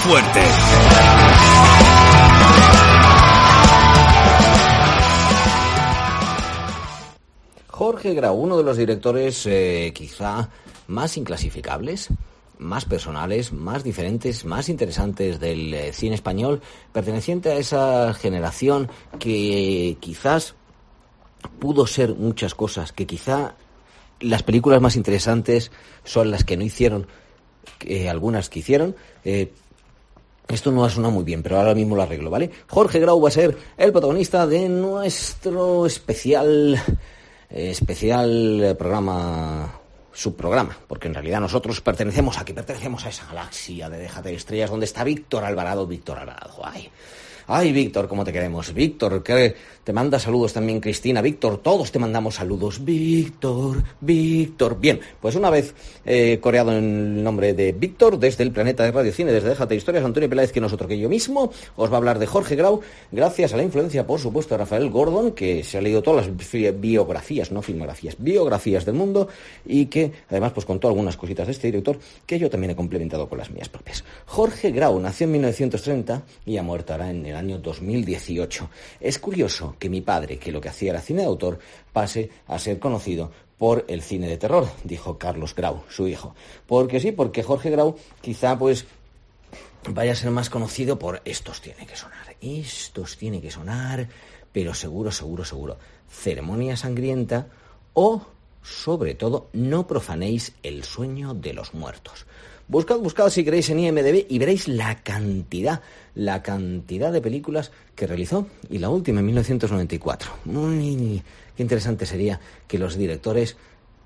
Fuerte! Jorge Grau, uno de los directores eh, quizá más inclasificables, más personales, más diferentes, más interesantes del eh, cine español, perteneciente a esa generación que quizás pudo ser muchas cosas, que quizá las películas más interesantes son las que no hicieron, algunas que hicieron. eh, esto no ha sonado muy bien, pero ahora mismo lo arreglo, ¿vale? Jorge Grau va a ser el protagonista de nuestro especial especial programa subprograma, porque en realidad nosotros pertenecemos aquí, pertenecemos a esa galaxia de Déjate de Estrellas donde está Víctor Alvarado, Víctor Alvarado. Ay, ay, Víctor, cómo te queremos. Víctor, que te manda saludos también Cristina. Víctor, todos te mandamos saludos. Víctor, Víctor. Bien, pues una vez eh, coreado en el nombre de Víctor, desde el planeta de Radio Cine, desde Déjate Historias, Antonio Peláez, que nosotros que yo mismo, os va a hablar de Jorge Grau, gracias a la influencia, por supuesto, de Rafael Gordon, que se ha leído todas las biografías, no filmografías, biografías del mundo, y que además pues contó algunas cositas de este director que yo también he complementado con las mías propias. Jorge Grau nació en 1930 y ha muerto ahora en el año 2018. Es curioso que mi padre, que lo que hacía era cine de autor, pase a ser conocido por el cine de terror, dijo Carlos Grau, su hijo. Porque sí, porque Jorge Grau quizá pues vaya a ser más conocido por estos tiene que sonar, estos tiene que sonar, pero seguro, seguro, seguro. Ceremonia sangrienta o, sobre todo, no profanéis el sueño de los muertos. Buscad, buscad si queréis en IMDB y veréis la cantidad, la cantidad de películas que realizó. Y la última en 1994. Muy, qué interesante sería que los directores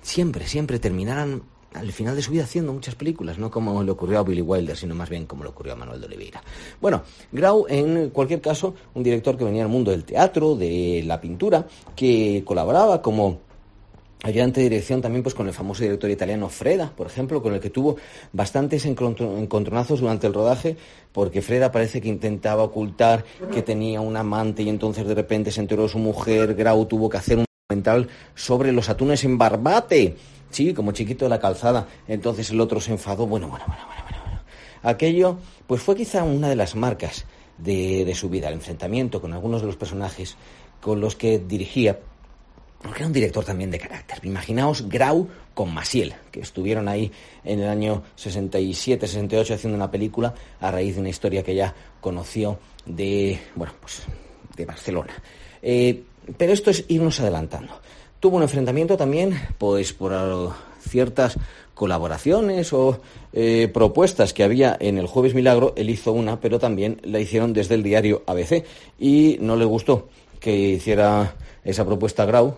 siempre, siempre terminaran al final de su vida haciendo muchas películas, no como le ocurrió a Billy Wilder, sino más bien como le ocurrió a Manuel de Oliveira. Bueno, Grau, en cualquier caso, un director que venía del mundo del teatro, de la pintura, que colaboraba como ayudante de dirección también pues con el famoso director italiano Freda, por ejemplo, con el que tuvo bastantes encontro- encontronazos durante el rodaje, porque Freda parece que intentaba ocultar que tenía un amante y entonces de repente se enteró su mujer, Grau tuvo que hacer un documental sobre los atunes en Barbate, sí, como chiquito de la calzada, entonces el otro se enfadó, bueno, bueno, bueno, bueno, bueno, bueno. Aquello, pues fue quizá una de las marcas de, de su vida, el enfrentamiento con algunos de los personajes con los que dirigía, porque era un director también de carácter. Imaginaos Grau con Masiel, que estuvieron ahí en el año 67, 68 haciendo una película a raíz de una historia que ya conoció de, bueno, pues de Barcelona. Eh, pero esto es irnos adelantando. Tuvo un enfrentamiento también, pues por ciertas colaboraciones o eh, propuestas que había en el Jueves Milagro, él hizo una, pero también la hicieron desde el diario ABC y no le gustó que hiciera esa propuesta Grau.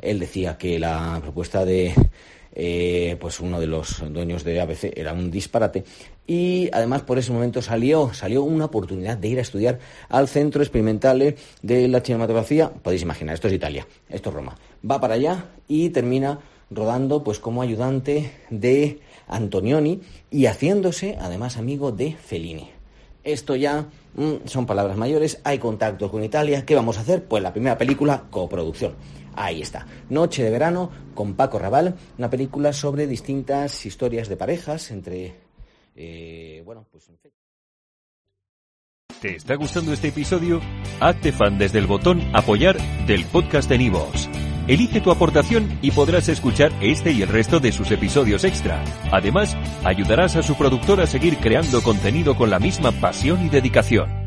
Él decía que la propuesta de eh, pues uno de los dueños de ABC era un disparate y además por ese momento salió salió una oportunidad de ir a estudiar al Centro Experimental de la Cinematografía. Podéis imaginar, esto es Italia, esto es Roma. Va para allá y termina rodando pues como ayudante de Antonioni y haciéndose además amigo de Fellini. Esto ya mm, son palabras mayores, hay contactos con Italia. ¿Qué vamos a hacer? Pues la primera película, coproducción. Ahí está. Noche de verano con Paco Raval, una película sobre distintas historias de parejas entre. eh, bueno, pues. ¿Te está gustando este episodio? Hazte fan desde el botón Apoyar del podcast de Nivos. Elige tu aportación y podrás escuchar este y el resto de sus episodios extra. Además, ayudarás a su productor a seguir creando contenido con la misma pasión y dedicación.